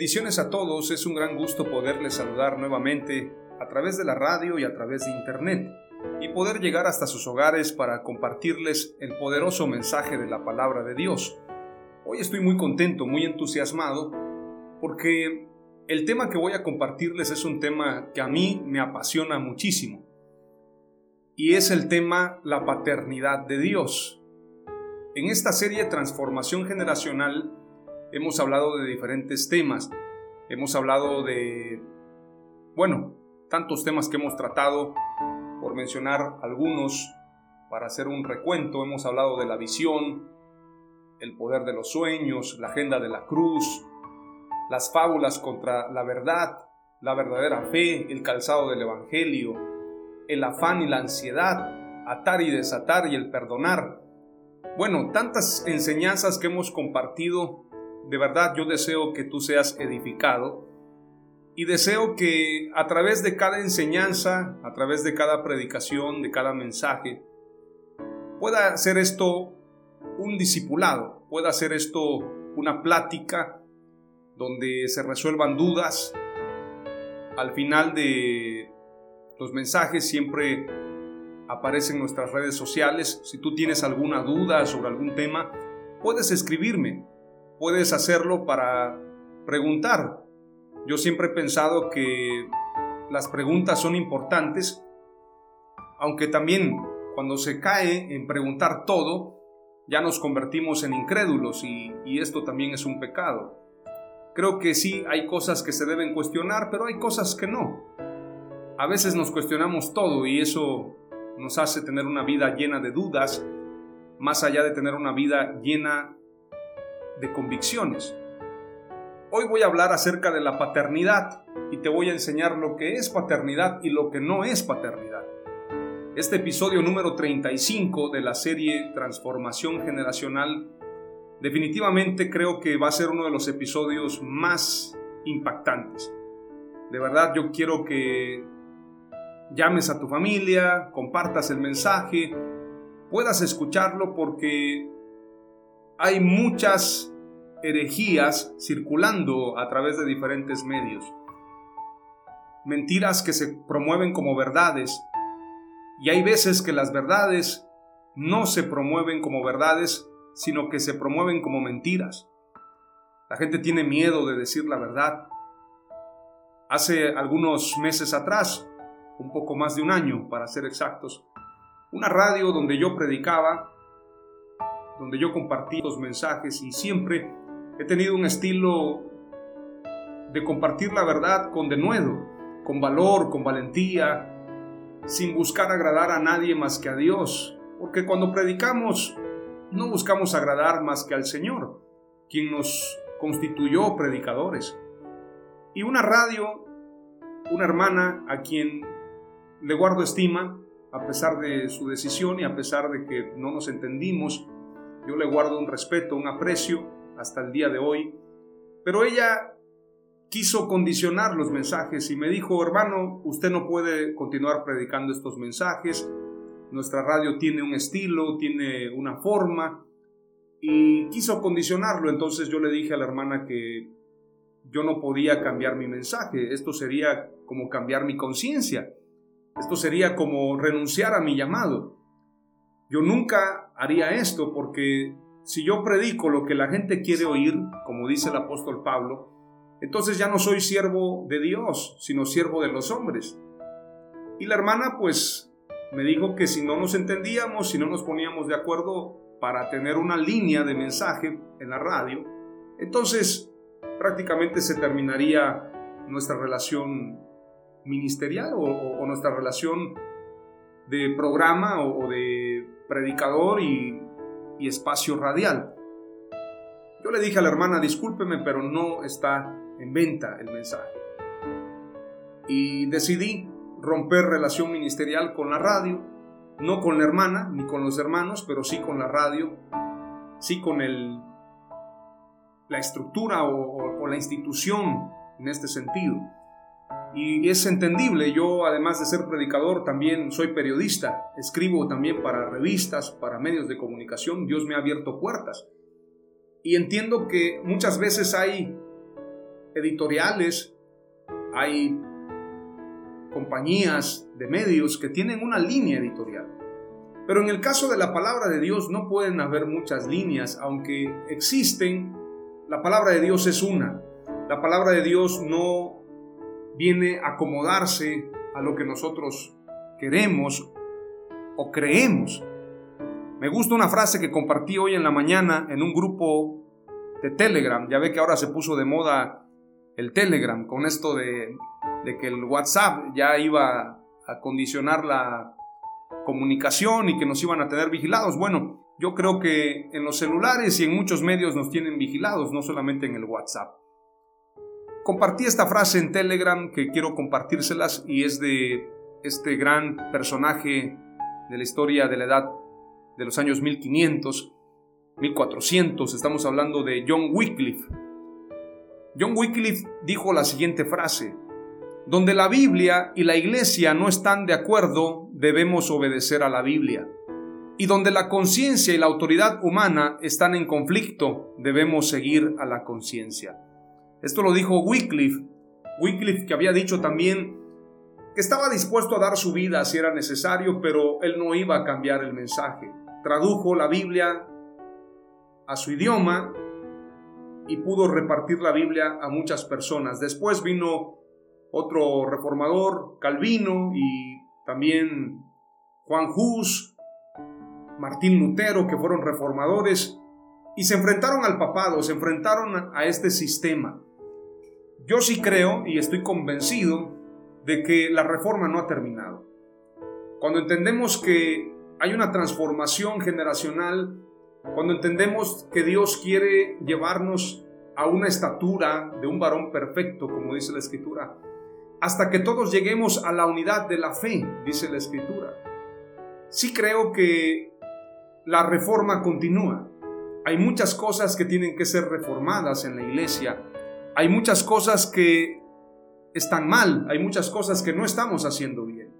Bendiciones a todos, es un gran gusto poderles saludar nuevamente a través de la radio y a través de internet y poder llegar hasta sus hogares para compartirles el poderoso mensaje de la palabra de Dios. Hoy estoy muy contento, muy entusiasmado, porque el tema que voy a compartirles es un tema que a mí me apasiona muchísimo, y es el tema la paternidad de Dios. En esta serie Transformación Generacional, hemos hablado de diferentes temas. Hemos hablado de, bueno, tantos temas que hemos tratado, por mencionar algunos, para hacer un recuento, hemos hablado de la visión, el poder de los sueños, la agenda de la cruz, las fábulas contra la verdad, la verdadera fe, el calzado del Evangelio, el afán y la ansiedad, atar y desatar y el perdonar. Bueno, tantas enseñanzas que hemos compartido de verdad yo deseo que tú seas edificado y deseo que a través de cada enseñanza, a través de cada predicación, de cada mensaje, pueda ser esto un discipulado, pueda ser esto una plática donde se resuelvan dudas. Al final de los mensajes siempre aparecen en nuestras redes sociales. Si tú tienes alguna duda sobre algún tema, puedes escribirme puedes hacerlo para preguntar. Yo siempre he pensado que las preguntas son importantes, aunque también cuando se cae en preguntar todo, ya nos convertimos en incrédulos y, esto también es un pecado. Creo que sí hay cosas que se deben cuestionar, pero hay cosas que no. A veces nos cuestionamos todo y eso nos hace tener una vida llena de dudas, más allá de tener una vida llena de convicciones. Hoy voy a hablar acerca de la paternidad y te voy a enseñar lo que es paternidad y lo que no es paternidad. Este episodio número 35 de la serie Transformación Generacional definitivamente creo que va a ser uno de los episodios más impactantes. De verdad yo quiero que llames a tu familia, compartas el mensaje, puedas escucharlo porque hay muchas herejías circulando a través de diferentes medios. Mentiras que se promueven como verdades. Y hay veces que las verdades no se promueven como verdades, sino que se promueven como mentiras. La gente tiene miedo de decir la verdad. Hace algunos meses atrás, un poco más de un año para ser exactos, una radio donde yo predicaba donde yo compartí los mensajes y siempre he tenido un estilo de compartir la verdad con denuedo, con valor, con valentía, sin buscar agradar a nadie más que a Dios, porque cuando predicamos no buscamos agradar más que al Señor, quien nos constituyó predicadores. Y una radio, una hermana a quien le guardo estima, a pesar de su decisión y a pesar de que no nos entendimos, yo le guardo un respeto, un aprecio hasta el día de hoy. Pero ella quiso condicionar los mensajes y me dijo, hermano, usted no puede continuar predicando estos mensajes. Nuestra radio tiene un estilo, tiene una forma. Y quiso condicionarlo. Entonces yo le dije a la hermana que yo no podía cambiar mi mensaje. Esto sería como cambiar mi conciencia. Esto sería como renunciar a mi llamado. Yo nunca haría esto porque si yo predico lo que la gente quiere oír, como dice el apóstol Pablo, entonces ya no soy siervo de Dios, sino siervo de los hombres. Y la hermana pues me dijo que si no nos entendíamos, si no nos poníamos de acuerdo para tener una línea de mensaje en la radio, entonces prácticamente se terminaría nuestra relación ministerial o, nuestra relación de programa o, de predicador y, y espacio radial. Yo le dije a la hermana, discúlpeme, pero no está en venta el mensaje. Y decidí romper relación ministerial con la radio, no con la hermana ni con los hermanos, pero sí con la radio, sí con el, la estructura o, la institución en este sentido. Y es entendible, yo además de ser predicador también soy periodista, escribo también para revistas, para medios de comunicación, Dios me ha abierto puertas. Y entiendo que muchas veces hay editoriales, hay compañías de medios que tienen una línea editorial. Pero en el caso de la palabra de Dios no pueden haber muchas líneas, aunque existen, la palabra de Dios es una. La palabra de Dios no viene a acomodarse a lo que nosotros queremos o creemos. Me gusta una frase que compartí hoy en la mañana en un grupo de Telegram. Ya ve que ahora se puso de moda el Telegram con esto de, de que el WhatsApp ya iba a condicionar la comunicación y que nos iban a tener vigilados. Bueno, yo creo que en los celulares y en muchos medios nos tienen vigilados, no solamente en el WhatsApp. Compartí esta frase en Telegram que quiero compartírselas y es de este gran personaje de la historia de la edad de los años 1500, 1400, estamos hablando de John Wycliffe. John Wycliffe dijo la siguiente frase, donde la Biblia y la Iglesia no están de acuerdo, debemos obedecer a la Biblia. Y donde la conciencia y la autoridad humana están en conflicto, debemos seguir a la conciencia. Esto lo dijo Wycliffe, Wycliffe que había dicho también que estaba dispuesto a dar su vida si era necesario, pero él no iba a cambiar el mensaje. Tradujo la Biblia a su idioma y pudo repartir la Biblia a muchas personas. Después vino otro reformador, Calvino, y también Juan Hus, Martín Lutero, que fueron reformadores, y se enfrentaron al papado, se enfrentaron a este sistema. Yo sí creo y estoy convencido de que la reforma no ha terminado. Cuando entendemos que hay una transformación generacional, cuando entendemos que Dios quiere llevarnos a una estatura de un varón perfecto, como dice la Escritura, hasta que todos lleguemos a la unidad de la fe, dice la Escritura. Sí creo que la reforma continúa. Hay muchas cosas que tienen que ser reformadas en la iglesia. Hay muchas cosas que están mal. Hay muchas cosas que no estamos haciendo bien.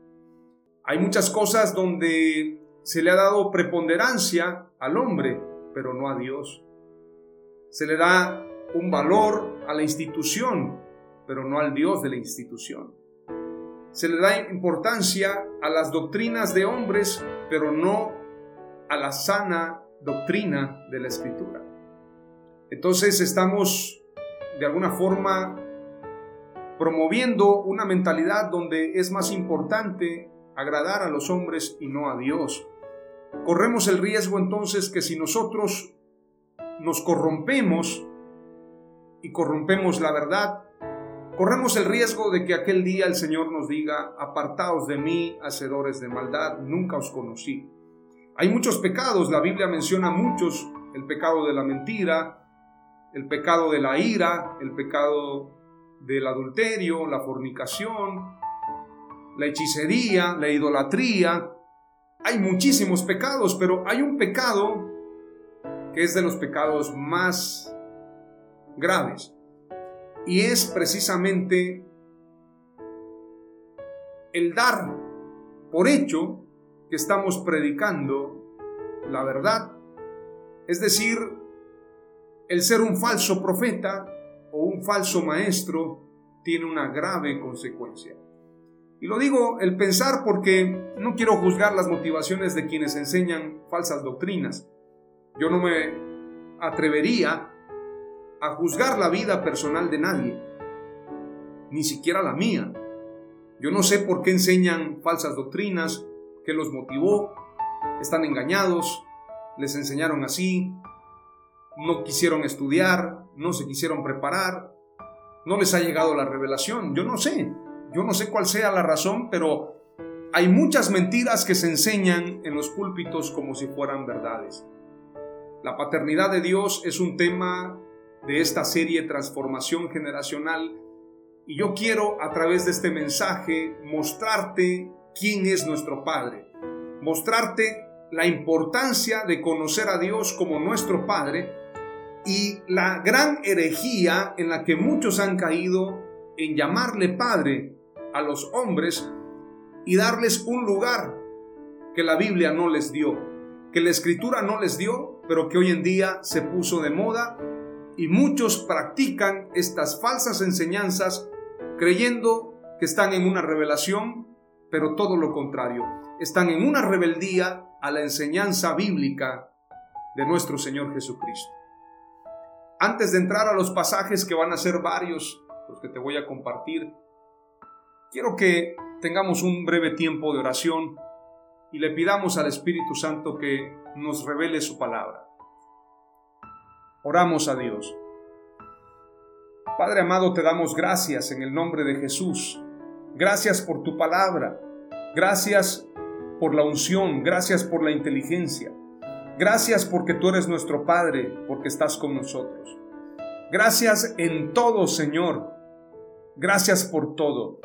Hay muchas cosas donde se le ha dado preponderancia al hombre, pero no a Dios. Se le da un valor a la institución, pero no al Dios de la institución. Se le da importancia a las doctrinas de hombres, pero no a la sana doctrina de la escritura. Entonces estamos de alguna forma promoviendo una mentalidad donde es más importante agradar a los hombres y no a Dios. Corremos el riesgo entonces que si nosotros nos corrompemos y corrompemos la verdad, corremos el riesgo de que aquel día el Señor nos diga, apartaos de mí, hacedores de maldad, nunca os conocí. Hay muchos pecados, la Biblia menciona muchos, el pecado de la mentira, el pecado de la ira, el pecado del adulterio, la fornicación, la hechicería, la idolatría. Hay muchísimos pecados, pero hay un pecado que es de los pecados más graves. Y es precisamente el dar por hecho que estamos predicando la verdad. Es decir, el ser un falso profeta, o un falso maestro tiene una grave consecuencia. Y lo digo el pensar porque no quiero juzgar las motivaciones de quienes enseñan falsas doctrinas. Yo no me atrevería a juzgar la vida personal de nadie, ni siquiera la mía. Yo no sé por qué enseñan falsas doctrinas, qué los motivó, están engañados, les enseñaron así, no quisieron estudiar, no se quisieron preparar, no les ha llegado la revelación, yo no sé, yo no sé cuál sea la razón, pero hay muchas mentiras que se enseñan en los púlpitos como si fueran verdades. La paternidad de Dios es un tema de esta serie Transformación Generacional y yo quiero a través de este mensaje mostrarte quién es nuestro Padre, mostrarte la importancia de conocer a Dios como nuestro Padre y la gran herejía en la que muchos han caído en llamarle Padre a los hombres y darles un lugar que la Biblia no les dio, que la Escritura no les dio, pero que hoy en día se puso de moda y muchos practican estas falsas enseñanzas creyendo que están en una revelación, pero todo lo contrario, están en una rebeldía a la enseñanza bíblica de nuestro Señor Jesucristo. Antes de entrar a los pasajes que van a ser varios, los que te voy a compartir, quiero que tengamos un breve tiempo de oración y le pidamos al Espíritu Santo que nos revele su palabra. Oramos a Dios. Padre amado, te damos gracias en el nombre de Jesús. Gracias por tu palabra. Gracias por la unción. Gracias por la inteligencia. Gracias porque tú eres nuestro Padre, porque estás con nosotros. Gracias en todo, Señor. Gracias por todo.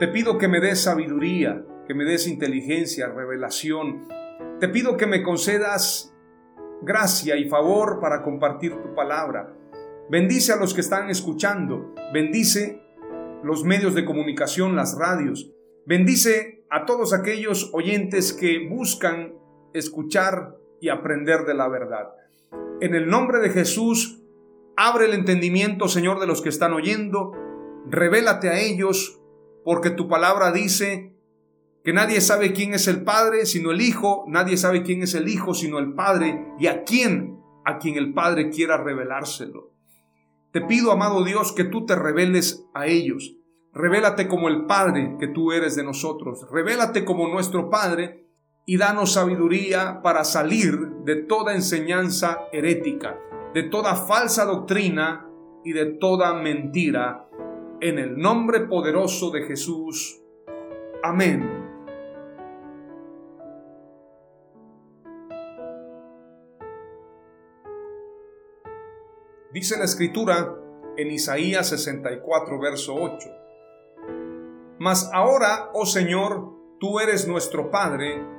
Te pido que me des sabiduría, que me des inteligencia, revelación. Te pido que me concedas gracia y favor para compartir tu palabra. Bendice a los que están escuchando. Bendice los medios de comunicación, las radios. Bendice a todos aquellos oyentes que buscan escuchar y aprender de la verdad. En el nombre de Jesús, abre el entendimiento, Señor, de los que están oyendo. Revélate a ellos, porque tu palabra dice que nadie sabe quién es el Padre sino el Hijo, nadie sabe quién es el Hijo sino el Padre, y a quién, a quien el Padre quiera revelárselo. Te pido, amado Dios, que tú te reveles a ellos. Revélate como el Padre que tú eres de nosotros. Revélate como nuestro Padre y danos sabiduría para salir de toda enseñanza herética, de toda falsa doctrina y de toda mentira. En el nombre poderoso de Jesús. Amén. Dice la escritura en Isaías 64, verso 8. Mas ahora, oh Señor, tú eres nuestro Padre,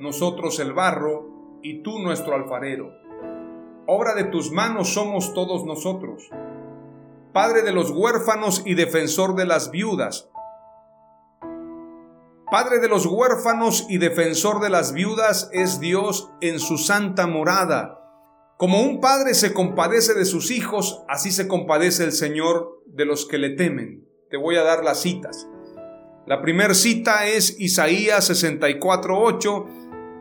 nosotros el barro, y tú nuestro alfarero. Obra de tus manos somos todos nosotros. Padre de los huérfanos y defensor de las viudas. Padre de los huérfanos y defensor de las viudas es Dios en su santa morada como un padre se compadece de sus hijos, así se compadece el Señor de los que le temen. Te voy a dar las citas. La primera cita es Isaías 64:8.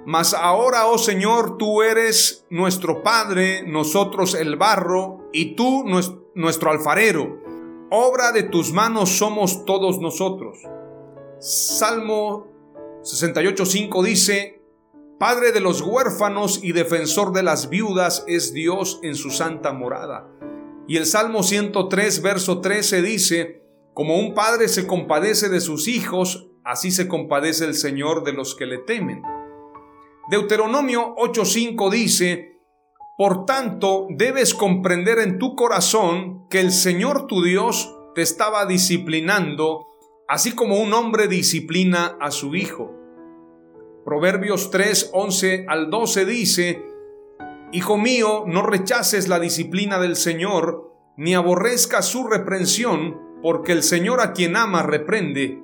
Mas ahora, oh Señor, tú eres nuestro Padre, nosotros el barro, y tú nuestro alfarero. Obra de tus manos somos todos nosotros. Salmo 68:5 dice, Padre de los huérfanos y defensor de las viudas es Dios en su santa morada. Y el Salmo 103, verso 13 dice, Como un padre se compadece de sus hijos, así se compadece el Señor de los que le temen. Deuteronomio 8:5 dice, Por tanto, debes comprender en tu corazón que el Señor tu Dios te estaba disciplinando, así como un hombre disciplina a su hijo. Proverbios 3, 11 al 12 dice, Hijo mío, no rechaces la disciplina del Señor, ni aborrezcas su reprensión, porque el Señor a quien ama reprende,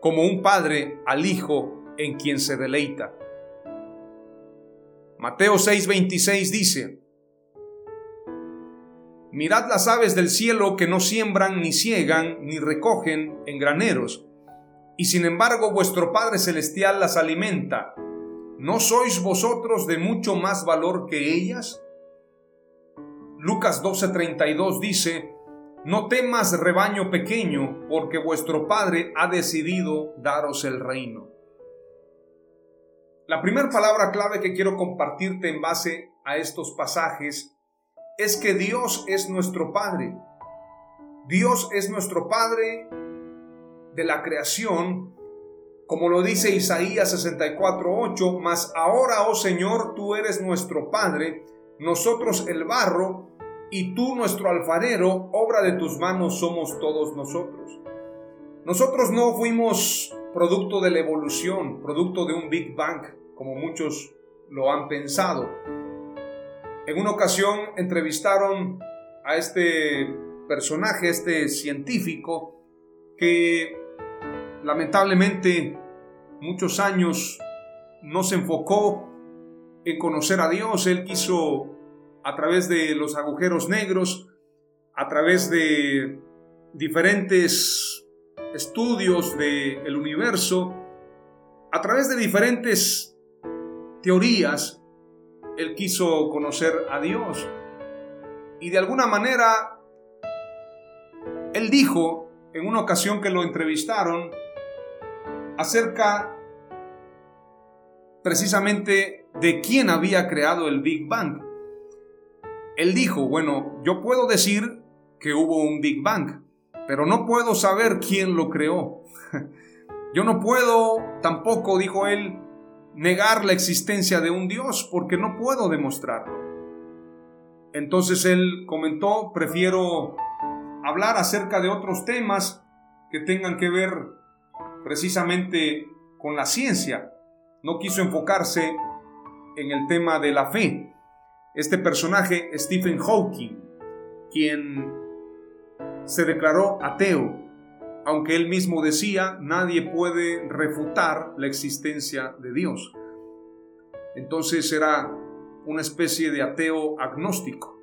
como un padre al hijo en quien se deleita. Mateo 6:26 dice, Mirad las aves del cielo que no siembran, ni ciegan, ni recogen en graneros, y sin embargo vuestro Padre Celestial las alimenta. ¿No sois vosotros de mucho más valor que ellas? Lucas 12:32 dice, No temas rebaño pequeño, porque vuestro Padre ha decidido daros el reino. La primera palabra clave que quiero compartirte en base a estos pasajes es que Dios es nuestro Padre. Dios es nuestro Padre de la creación, como lo dice Isaías 64:8, mas ahora, oh Señor, tú eres nuestro Padre, nosotros el barro, y tú nuestro alfarero, obra de tus manos somos todos nosotros. Nosotros no fuimos producto de la evolución, producto de un Big Bang, como muchos lo han pensado. En una ocasión entrevistaron a este personaje, este científico, que lamentablemente muchos años no se enfocó en conocer a Dios, él quiso a través de los agujeros negros, a través de diferentes estudios del universo, a través de diferentes teorías, él quiso conocer a Dios. Y de alguna manera, él dijo en una ocasión que lo entrevistaron acerca precisamente de quién había creado el Big Bang. Él dijo, bueno, yo puedo decir que hubo un Big Bang, pero no puedo saber quién lo creó. Yo no puedo tampoco, dijo él, negar la existencia de un Dios porque no puedo demostrarlo. Entonces él comentó, prefiero hablar acerca de otros temas que tengan que ver precisamente con la ciencia. No quiso enfocarse en el tema de la fe. Este personaje, Stephen Hawking, quien se declaró ateo, aunque él mismo decía, nadie puede refutar la existencia de Dios. Entonces era una especie de ateo agnóstico.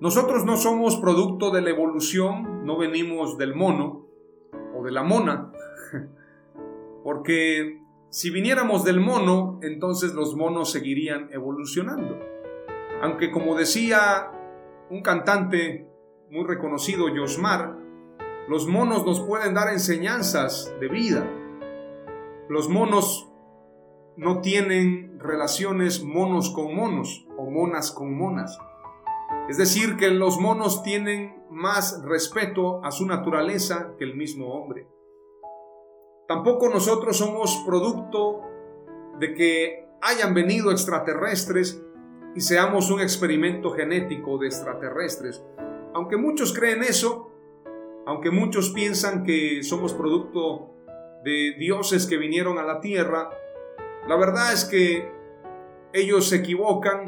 Nosotros no somos producto de la evolución, no venimos del mono o de la mona, porque si viniéramos del mono, entonces los monos seguirían evolucionando. Aunque como decía un cantante muy reconocido, Yosmar, los monos nos pueden dar enseñanzas de vida. Los monos no tienen relaciones monos con monos o monas con monas. Es decir, que los monos tienen más respeto a su naturaleza que el mismo hombre. Tampoco nosotros somos producto de que hayan venido extraterrestres y seamos un experimento genético de extraterrestres. Aunque muchos creen eso, aunque muchos piensan que somos producto de dioses que vinieron a la tierra, la verdad es que ellos se equivocan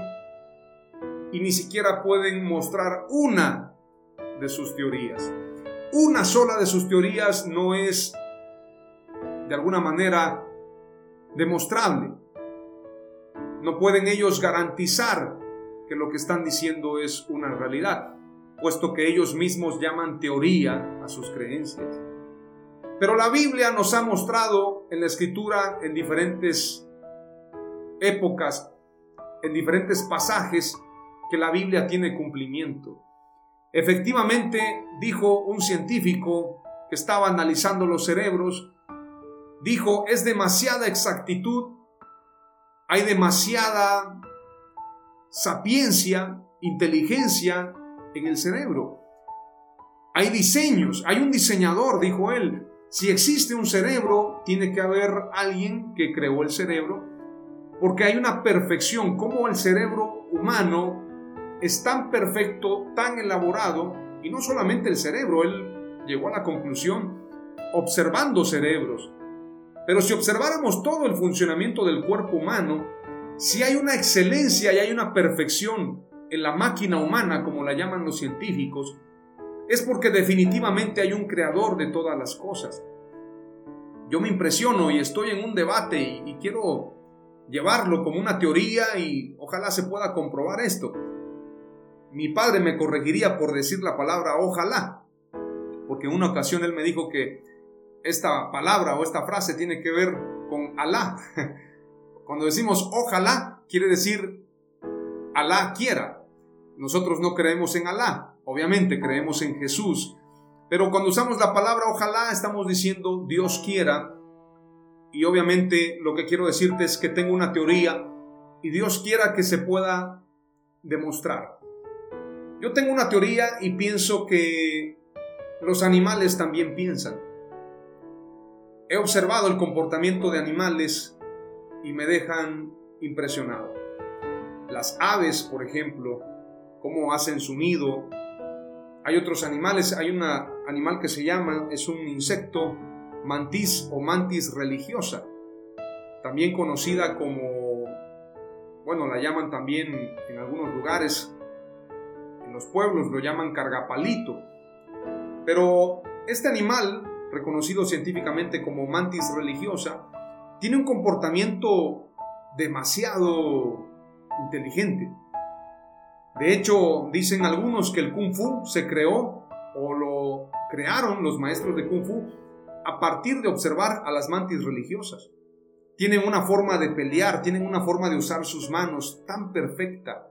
y ni siquiera pueden mostrar una de sus teorías. Una sola de sus teorías no es de alguna manera demostrable. No pueden ellos garantizar que lo que están diciendo es una realidad puesto que ellos mismos llaman teoría a sus creencias. Pero la Biblia nos ha mostrado en la escritura en diferentes épocas, en diferentes pasajes, que la Biblia tiene cumplimiento. Efectivamente, dijo un científico que estaba analizando los cerebros, dijo, es demasiada exactitud, hay demasiada sapiencia, inteligencia en el cerebro. Hay diseños, hay un diseñador, dijo él. Si existe un cerebro, tiene que haber alguien que creó el cerebro, porque hay una perfección, como el cerebro humano es tan perfecto, tan elaborado, y no solamente el cerebro, él llegó a la conclusión observando cerebros. Pero si observáramos todo el funcionamiento del cuerpo humano, si hay una excelencia y hay una perfección en la máquina humana, como la llaman los científicos, es porque definitivamente hay un creador de todas las cosas. Yo me impresiono y estoy en un debate y, quiero llevarlo como una teoría y ojalá se pueda comprobar esto. mi padre me corregiría por decir la palabra ojalá, porque en una ocasión él me dijo que esta palabra o esta frase tiene que ver con Alá. Cuando decimos ojalá, quiere decir Alá quiera. Nosotros no creemos en Alá, obviamente creemos en Jesús, pero cuando usamos la palabra ojalá estamos diciendo Dios quiera. Y obviamente lo que quiero decirte es que tengo una teoría y Dios quiera que se pueda demostrar. Yo tengo una teoría y pienso que los animales también piensan. He observado el comportamiento de animales y me dejan impresionado. Las aves, por ejemplo, cómo hacen su nido. Hay otros animales, hay un animal que se llama, es un insecto, mantis o mantis religiosa, también conocida como, bueno, la llaman también en algunos lugares, en los pueblos lo llaman cargapalito. Pero este animal, reconocido científicamente como mantis religiosa, tiene un comportamiento demasiado inteligente. De hecho, dicen algunos que el kung fu se creó o lo crearon los maestros de kung fu a partir de observar a las mantis religiosas. Tienen una forma de pelear, tienen una forma de usar sus manos tan perfecta.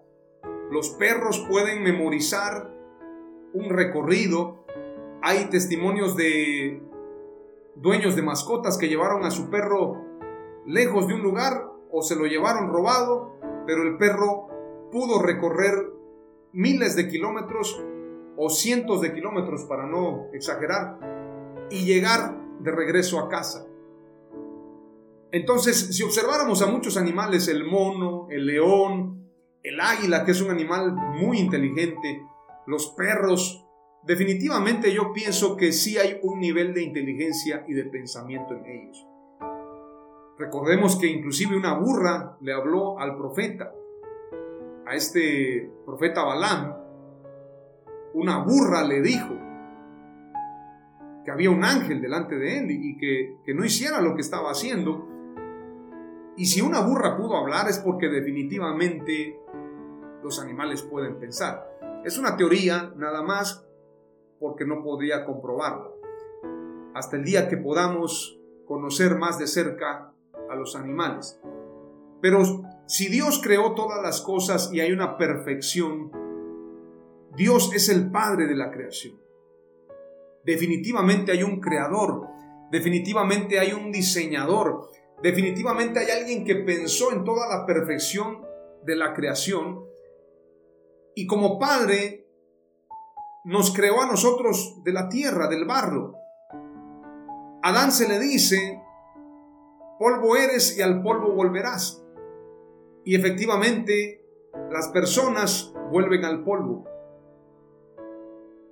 Los perros pueden memorizar un recorrido. Hay testimonios de dueños de mascotas que llevaron a su perro lejos de un lugar o se lo llevaron robado, pero el perro pudo recorrer miles de kilómetros o cientos de kilómetros para no exagerar y llegar de regreso a casa. Entonces, si observáramos a muchos animales, el mono, el león, el águila, que es un animal muy inteligente, los perros, definitivamente yo pienso que sí hay un nivel de inteligencia y de pensamiento en ellos. Recordemos que inclusive una burra le habló al profeta a este profeta Balaam, una burra le dijo que había un ángel delante de él y que, que no hiciera lo que estaba haciendo. Y si una burra pudo hablar es porque definitivamente los animales pueden pensar. Es una teoría nada más porque no podía comprobarlo. Hasta el día que podamos conocer más de cerca a los animales. Pero si Dios creó todas las cosas y hay una perfección, Dios es el Padre de la creación. Definitivamente hay un creador, definitivamente hay un diseñador, definitivamente hay alguien que pensó en toda la perfección de la creación y como Padre nos creó a nosotros de la tierra, del barro. Adán se le dice, polvo eres y al polvo volverás. Y efectivamente, las personas vuelven al polvo.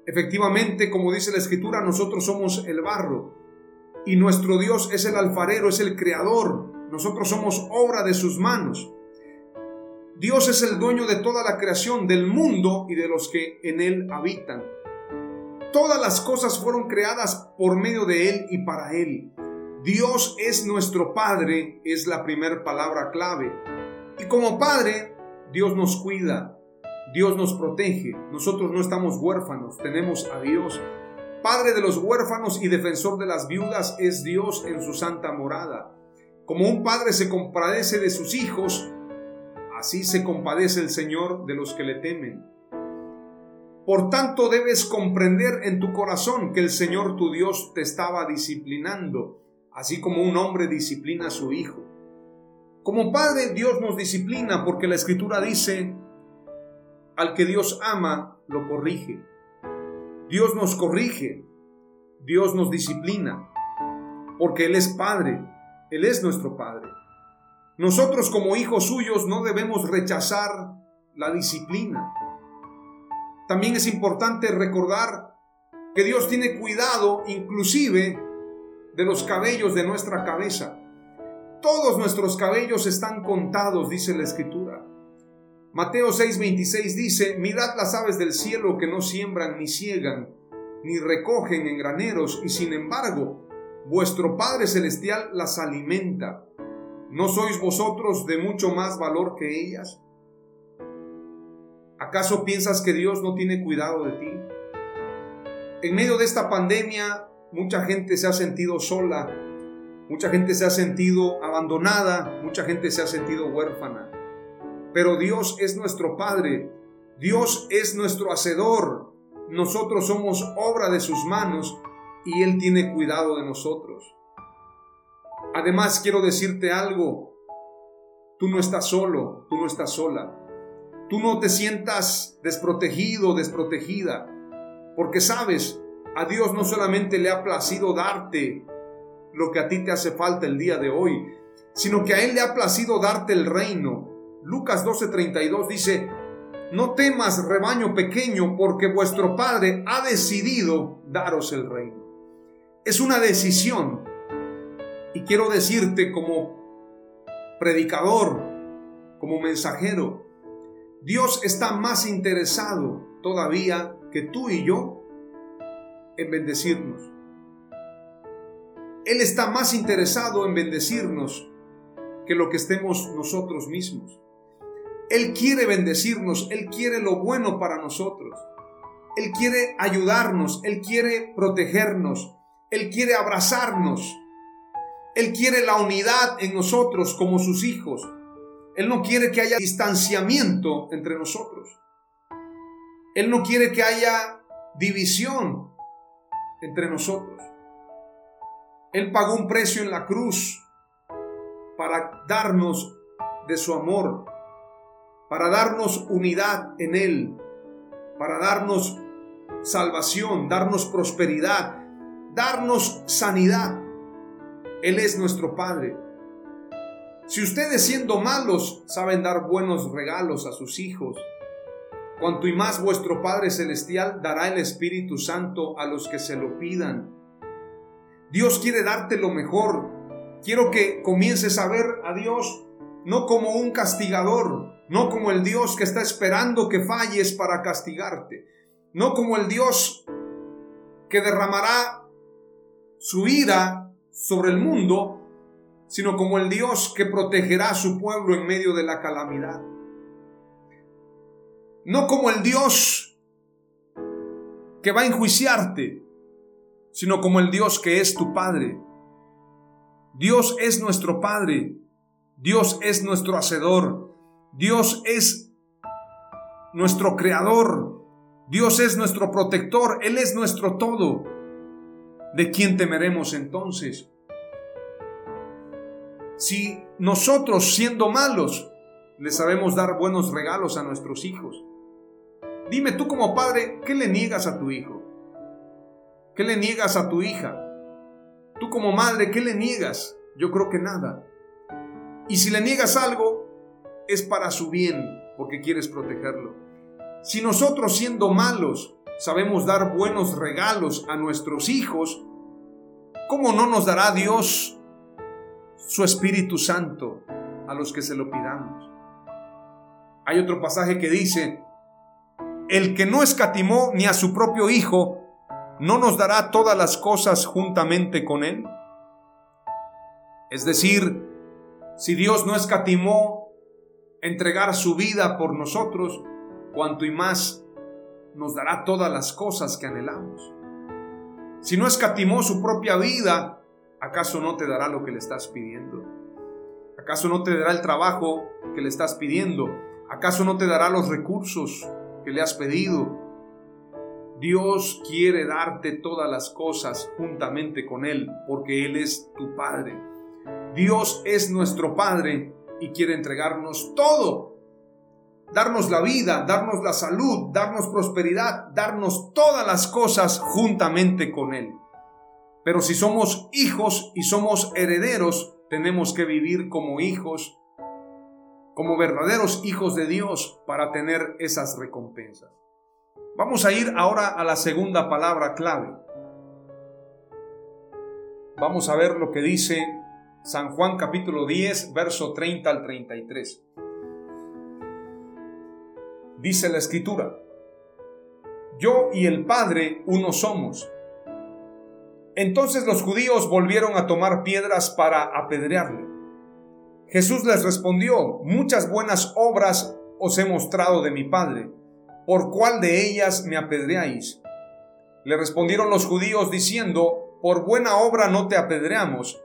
Efectivamente, como dice la escritura, nosotros somos el barro y nuestro Dios es el alfarero, es el creador. Nosotros somos obra de sus manos. Dios es el dueño de toda la creación, del mundo y de los que en él habitan. Todas las cosas fueron creadas por medio de él y para él. Dios es nuestro Padre, es la primera palabra clave. Y como Padre, Dios nos cuida, Dios nos protege. Nosotros no estamos huérfanos, tenemos a Dios. Padre de los huérfanos y defensor de las viudas es Dios en su santa morada. Como un padre se compadece de sus hijos, así se compadece el Señor de los que le temen. Por tanto debes comprender en tu corazón que el Señor tu Dios te estaba disciplinando, así como un hombre disciplina a su hijo. Como padre, Dios nos disciplina porque la escritura dice, al que Dios ama, lo corrige. Dios nos corrige, Dios nos disciplina, porque Él es Padre, Él es nuestro Padre. Nosotros como hijos suyos no debemos rechazar la disciplina. También es importante recordar que Dios tiene cuidado inclusive de los cabellos de nuestra cabeza. Todos nuestros cabellos están contados, dice la escritura. Mateo 6:26 dice, mirad las aves del cielo que no siembran ni ciegan, ni recogen en graneros, y sin embargo, vuestro Padre Celestial las alimenta. ¿No sois vosotros de mucho más valor que ellas? ¿Acaso piensas que Dios no tiene cuidado de ti? En medio de esta pandemia, mucha gente se ha sentido sola, mucha gente se ha sentido abandonada, mucha gente se ha sentido huérfana. Pero Dios es nuestro Padre, Dios es nuestro Hacedor, nosotros somos obra de sus manos y Él tiene cuidado de nosotros. Además, quiero decirte algo, tú no estás solo, tú no estás sola. Tú no te sientas desprotegido, desprotegida, porque sabes, a Dios no solamente le ha placido darte lo que a ti te hace falta el día de hoy, sino que a Él le ha placido darte el reino. Lucas 12:32 dice, no temas rebaño pequeño, porque vuestro Padre ha decidido daros el reino. Es una decisión. Y quiero decirte como predicador, como mensajero, Dios está más interesado todavía que tú y yo en bendecirnos. Él está más interesado en bendecirnos que lo que estemos nosotros mismos. Él quiere bendecirnos, Él quiere lo bueno para nosotros. Él quiere ayudarnos, Él quiere protegernos, Él quiere abrazarnos. Él quiere la unidad en nosotros como sus hijos. Él no quiere que haya distanciamiento entre nosotros. Él no quiere que haya división entre nosotros. Él pagó un precio en la cruz para darnos de su amor, para darnos unidad en Él, para darnos salvación, darnos prosperidad, darnos sanidad. Él es nuestro Padre. Si ustedes siendo malos saben dar buenos regalos a sus hijos, cuanto y más vuestro Padre Celestial dará el Espíritu Santo a los que se lo pidan. Dios quiere darte lo mejor. Quiero que comiences a ver a Dios no como un castigador, no como el Dios que está esperando que falles para castigarte, no como el Dios que derramará su ira sobre el mundo sino como el Dios que protegerá a su pueblo en medio de la calamidad. No como el Dios que va a enjuiciarte, sino como el Dios que es tu Padre. Dios es nuestro Padre, Dios es nuestro Hacedor, Dios es nuestro Creador, Dios es nuestro protector, Él es nuestro todo. ¿De quién temeremos entonces? si nosotros siendo malos le sabemos dar buenos regalos a nuestros hijos? Dime tú como padre, ¿qué le niegas a tu hijo? ¿Qué le niegas a tu hija? Tú como madre, ¿qué le niegas? Yo creo que nada. Y si le niegas algo, es para su bien, porque quieres protegerlo. Si nosotros siendo malos sabemos dar buenos regalos a nuestros hijos, ¿cómo no nos dará Dios su Espíritu Santo a los que se lo pidamos. Hay otro pasaje que dice, el que no escatimó ni a su propio Hijo, ¿no nos dará todas las cosas juntamente con Él? Es decir, si Dios no escatimó entregar su vida por nosotros, cuanto y más nos dará todas las cosas que anhelamos. Si no escatimó su propia vida, ¿acaso no te dará lo que le estás pidiendo? ¿Acaso no te dará el trabajo que le estás pidiendo? ¿Acaso no te dará los recursos que le has pedido? Dios quiere darte todas las cosas juntamente con Él, porque Él es tu Padre. Dios es nuestro Padre y quiere entregarnos todo. Darnos la vida, darnos la salud, darnos prosperidad, darnos todas las cosas juntamente con Él. Pero si somos hijos y somos herederos, tenemos que vivir como hijos, como verdaderos hijos de Dios para tener esas recompensas. Vamos a ir ahora a la segunda palabra clave. Vamos a ver lo que dice San Juan capítulo 10, verso 30 al 33. Dice la escritura, yo y el Padre uno somos. Entonces los judíos volvieron a tomar piedras para apedrearle. Jesús les respondió, muchas buenas obras os he mostrado de mi Padre. ¿por cuál de ellas me apedreáis? Le respondieron los judíos diciendo, por buena obra no te apedreamos,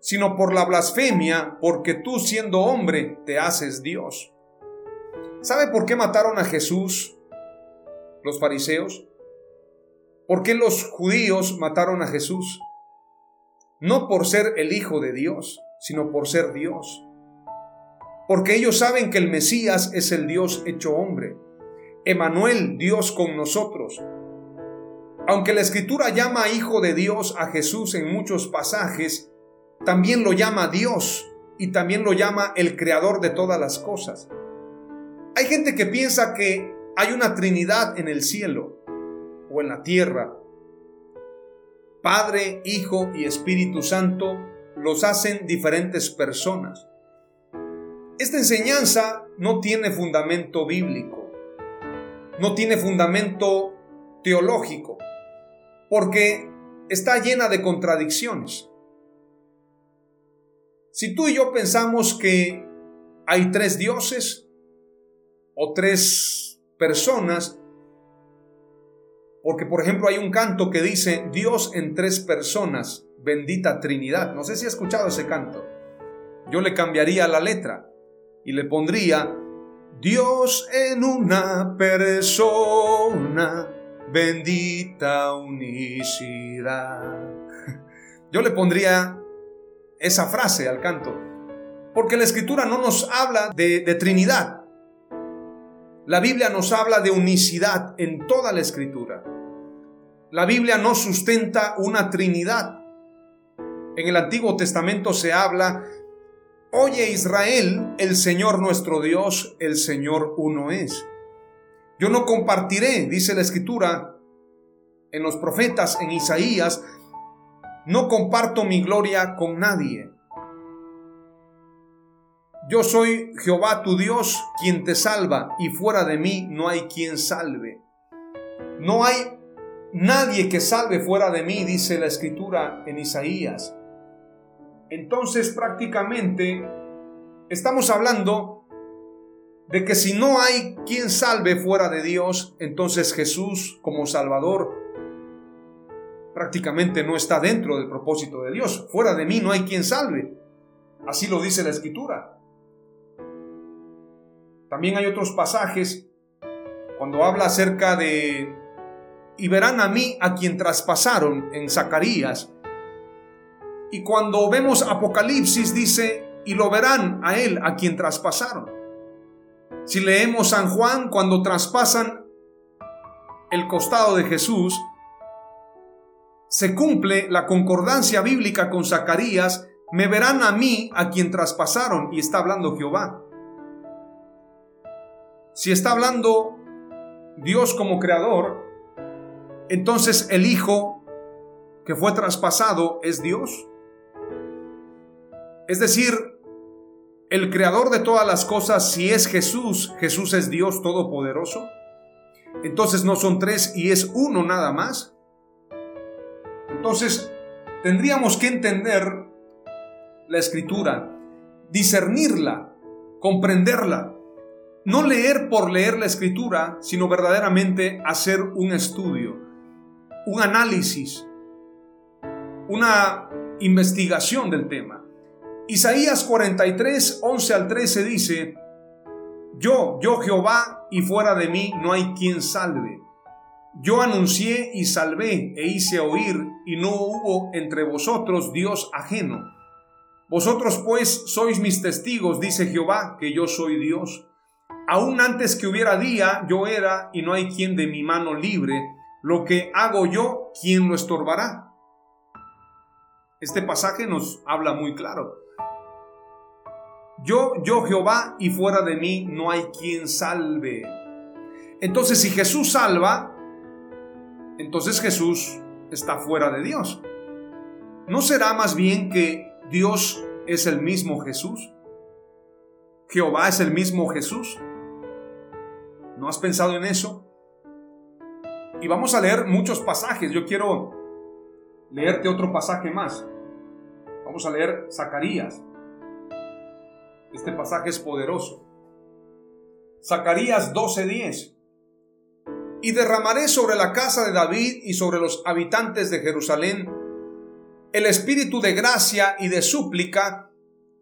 sino por la blasfemia, porque tú siendo hombre te haces Dios. ¿Sabe por qué mataron a Jesús los fariseos? ¿Por qué los judíos mataron a Jesús? No por ser el Hijo de Dios, sino por ser Dios. Porque ellos saben que el Mesías es el Dios hecho hombre. Emanuel, Dios con nosotros. Aunque la escritura llama Hijo de Dios a Jesús en muchos pasajes, también lo llama Dios y también lo llama el creador de todas las cosas. Hay gente que piensa que hay una Trinidad en el cielo o en la tierra. Padre, Hijo y Espíritu Santo los hacen diferentes personas. Esta enseñanza no tiene fundamento bíblico, no tiene fundamento teológico, porque está llena de contradicciones. Si tú y yo pensamos que hay tres dioses o tres personas, porque por ejemplo hay un canto que dice Dios en tres personas, bendita Trinidad. No sé si ha escuchado ese canto. Yo le cambiaría la letra y le pondría Dios en una persona, bendita unicidad. Yo le pondría esa frase al canto. Porque la escritura no nos habla de, de Trinidad. La Biblia nos habla de unicidad en toda la escritura. La Biblia no sustenta una Trinidad. En el Antiguo Testamento se habla, oye Israel, el Señor nuestro Dios, el Señor uno es. Yo no compartiré, dice la Escritura, en los profetas, en Isaías, no comparto mi gloria con nadie. Yo soy Jehová tu Dios, quien te salva, y fuera de mí no hay quien salve. No hay nadie que salve fuera de mí, dice la escritura en Isaías. Entonces prácticamente estamos hablando de que si no hay quien salve fuera de Dios, entonces Jesús como Salvador prácticamente no está dentro del propósito de Dios. Fuera de mí no hay quien salve. Así lo dice la escritura. También hay otros pasajes cuando habla acerca de y verán a mí a quien traspasaron en Zacarías. Y cuando vemos Apocalipsis dice y lo verán a él a quien traspasaron. Si leemos San Juan cuando traspasan el costado de Jesús, se cumple la concordancia bíblica con Zacarías, me verán a mí a quien traspasaron, y está hablando Jehová. Si está hablando Dios como creador, entonces el Hijo que fue traspasado es Dios. Es decir, el creador de todas las cosas, si es Jesús, Jesús es Dios todopoderoso. Entonces no son tres y es uno nada más. Entonces, tendríamos que entender la escritura, discernirla, comprenderla. No leer por leer la escritura, sino verdaderamente hacer un estudio, un análisis, una investigación del tema. Isaías 43, 11 al 13 dice, Yo, yo Jehová, y fuera de mí no hay quien salve. Yo anuncié y salvé e hice oír, y no hubo entre vosotros Dios ajeno. Vosotros pues sois mis testigos, dice Jehová, que yo soy Dios. Aún antes que hubiera día, yo era, y no hay quien de mi mano libre. Lo que hago yo, ¿quién lo estorbará? Este pasaje nos habla muy claro. Yo, yo Jehová, y fuera de mí no hay quien salve. Entonces, si Jesús salva, entonces Jesús está fuera de Dios. ¿No será más bien que Dios es el mismo Jesús? ¿Jehová es el mismo Jesús? ¿No has pensado en eso? Y vamos a leer muchos pasajes. Yo quiero leerte otro pasaje más. Vamos a leer Zacarías. Este pasaje es poderoso. Zacarías 12:10. y derramaré sobre la casa de David y sobre los habitantes de Jerusalén el espíritu de gracia y de súplica,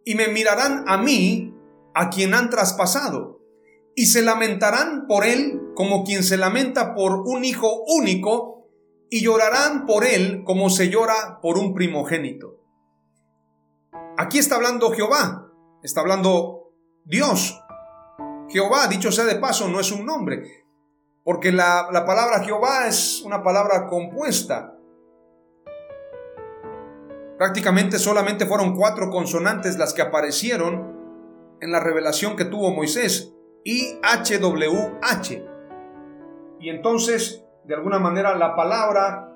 y me mirarán a mí, a quien han traspasado, y se lamentarán por él como quien se lamenta por un hijo único, y llorarán por él como se llora por un primogénito. Aquí está hablando Jehová, está hablando Dios. Jehová, dicho sea de paso, no es un nombre, porque la, la palabra Jehová es una palabra compuesta. Prácticamente solamente fueron cuatro consonantes las que aparecieron en la revelación que tuvo Moisés. I-H-W-H. Y entonces, de alguna manera, la palabra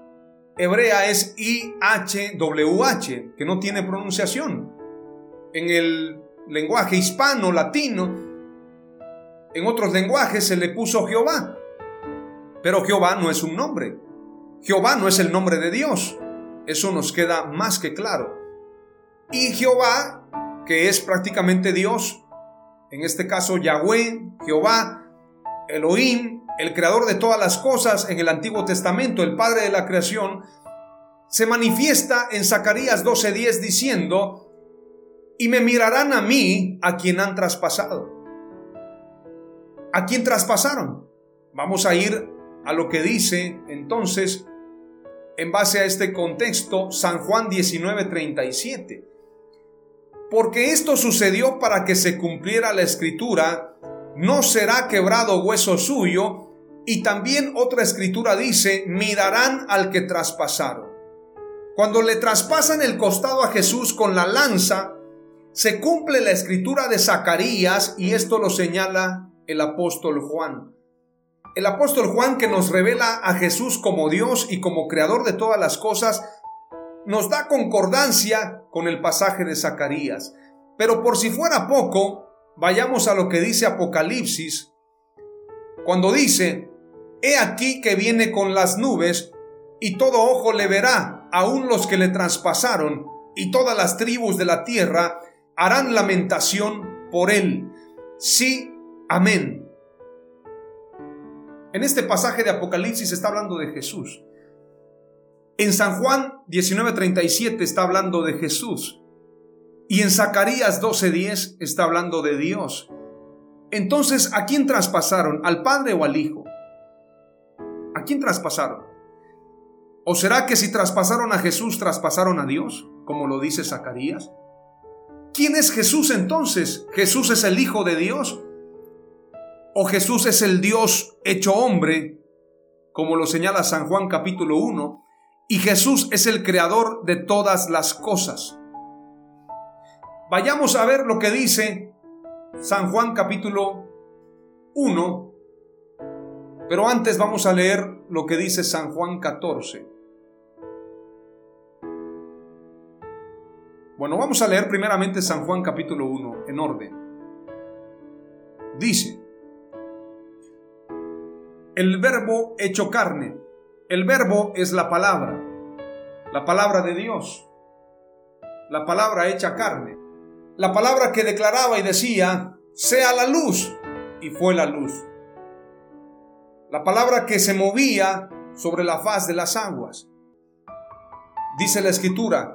hebrea es I-H-W-H, que no tiene pronunciación. En el lenguaje hispano, latino, en otros lenguajes se le puso Jehová. Pero Jehová no es un nombre. Jehová no es el nombre de Dios. Eso nos queda más que claro. Y Jehová, que es prácticamente Dios, en este caso Yahweh, Jehová, Elohim, el creador de todas las cosas en el Antiguo Testamento, el Padre de la creación, se manifiesta en Zacarías 12:10 diciendo, y me mirarán a mí a quien han traspasado. ¿A quién traspasaron? Vamos a ir a lo que dice entonces en base a este contexto San Juan 19:37. Porque esto sucedió para que se cumpliera la escritura, no será quebrado hueso suyo, y también otra escritura dice, mirarán al que traspasaron. Cuando le traspasan el costado a Jesús con la lanza, se cumple la escritura de Zacarías y esto lo señala el apóstol Juan. El apóstol Juan que nos revela a Jesús como Dios y como creador de todas las cosas, nos da concordancia con el pasaje de Zacarías. Pero por si fuera poco, vayamos a lo que dice Apocalipsis, cuando dice, He aquí que viene con las nubes, y todo ojo le verá, aun los que le traspasaron, y todas las tribus de la tierra harán lamentación por él. Sí, amén. En este pasaje de Apocalipsis está hablando de Jesús. En San Juan 19:37 está hablando de Jesús. Y en Zacarías 12:10 está hablando de Dios. Entonces, ¿a quién traspasaron? ¿Al Padre o al Hijo? ¿A quién traspasaron? ¿O será que si traspasaron a Jesús, traspasaron a Dios, como lo dice Zacarías? ¿Quién es Jesús entonces? ¿Jesús es el Hijo de Dios? o Jesús es el Dios hecho hombre, como lo señala San Juan capítulo 1, y Jesús es el creador de todas las cosas. Vayamos a ver lo que dice San Juan capítulo 1, pero antes vamos a leer lo que dice San Juan 14. Bueno, vamos a leer primeramente San Juan capítulo 1 en orden. Dice, el verbo hecho carne. El verbo es la palabra, la palabra de Dios, la palabra hecha carne, la palabra que declaraba y decía, sea la luz, y fue la luz. La palabra que se movía sobre la faz de las aguas. Dice la escritura,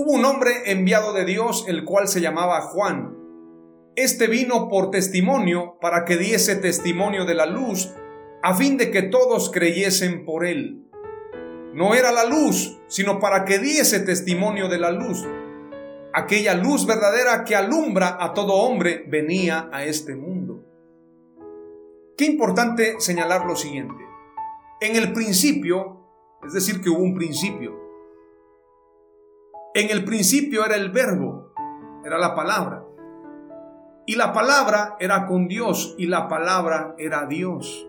Hubo un hombre enviado de Dios el cual se llamaba Juan este vino por testimonio para que diese testimonio de la luz, a fin de que todos creyesen por él. No era la luz, sino para que diese testimonio de la luz. Aquella luz verdadera que alumbra a todo hombre venía a este mundo. Qué importante señalar lo siguiente. En el principio, es decir, que hubo un principio. En el principio era el verbo, era la palabra. Y la palabra era con Dios y la palabra era Dios.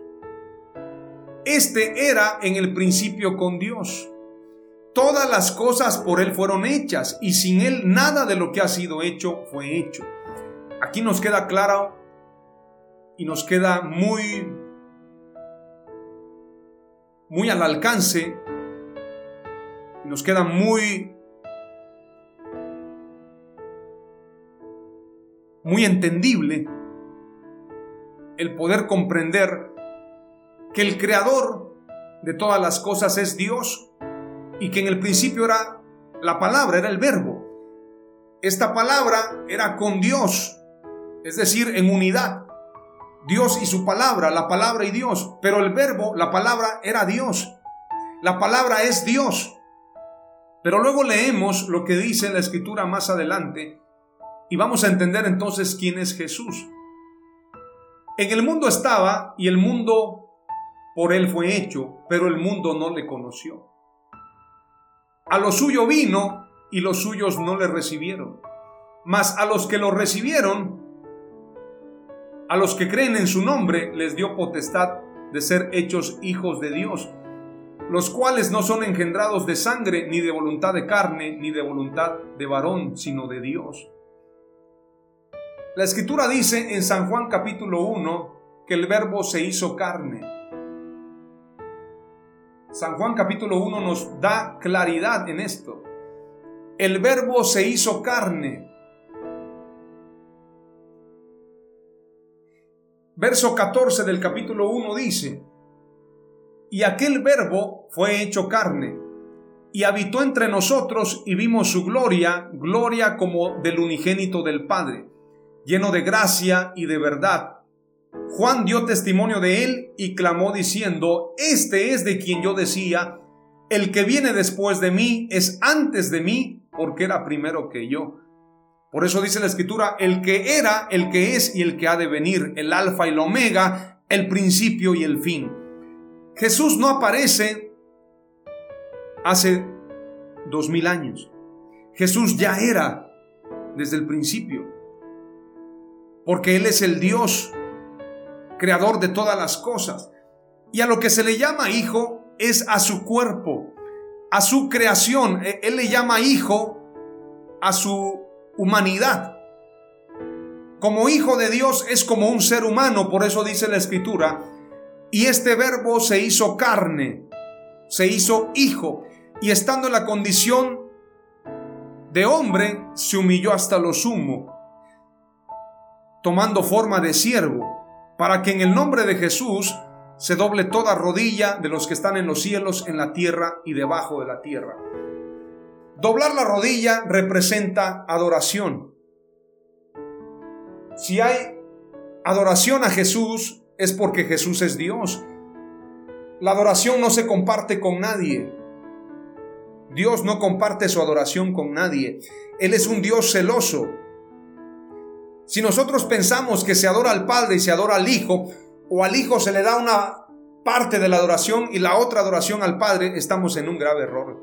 Este era en el principio con Dios. Todas las cosas por Él fueron hechas y sin Él nada de lo que ha sido hecho fue hecho. Aquí nos queda claro y nos queda muy, muy al alcance, y nos queda muy muy entendible el poder comprender que el creador de todas las cosas es Dios y que en el principio era la palabra, era el verbo. Esta palabra era con Dios, es decir, en unidad. Dios y su palabra, la palabra y Dios, pero el verbo, la palabra era Dios. La palabra es Dios. Pero luego leemos lo que dice la escritura más adelante y vamos a entender entonces quién es Jesús. En el mundo estaba y el mundo por él fue hecho, pero el mundo no le conoció. A lo suyo vino y los suyos no le recibieron. Mas a los que lo recibieron, a los que creen en su nombre, les dio potestad de ser hechos hijos de Dios, los cuales no son engendrados de sangre, ni de voluntad de carne, ni de voluntad de varón, sino de Dios. La escritura dice en San Juan capítulo 1 que el verbo se hizo carne. San Juan capítulo 1 nos da claridad en esto. El verbo se hizo carne. Verso 14 del capítulo 1 dice, y aquel verbo fue hecho carne, y habitó entre nosotros y vimos su gloria, gloria como del unigénito del Padre lleno de gracia y de verdad. Juan dio testimonio de él y clamó diciendo, Este es de quien yo decía, el que viene después de mí es antes de mí, porque era primero que yo. Por eso dice la escritura, el que era, el que es y el que ha de venir, el alfa y el omega, el principio y el fin. Jesús no aparece hace dos mil años. Jesús ya era desde el principio porque Él es el Dios, creador de todas las cosas. Y a lo que se le llama hijo es a su cuerpo, a su creación. E, él le llama hijo a su humanidad. Como hijo de Dios es como un ser humano, por eso dice la escritura, y este verbo se hizo carne, se hizo hijo, y estando en la condición de hombre, se humilló hasta lo sumo tomando forma de siervo, para que en el nombre de Jesús se doble toda rodilla de los que están en los cielos, en la tierra y debajo de la tierra. Doblar la rodilla representa adoración. Si hay adoración a Jesús es porque Jesús es Dios. La adoración no se comparte con nadie. Dios no comparte su adoración con nadie. Él es un Dios celoso. Si nosotros pensamos que se adora al Padre y se adora al Hijo, o al Hijo se le da una parte de la adoración y la otra adoración al Padre, estamos en un grave error.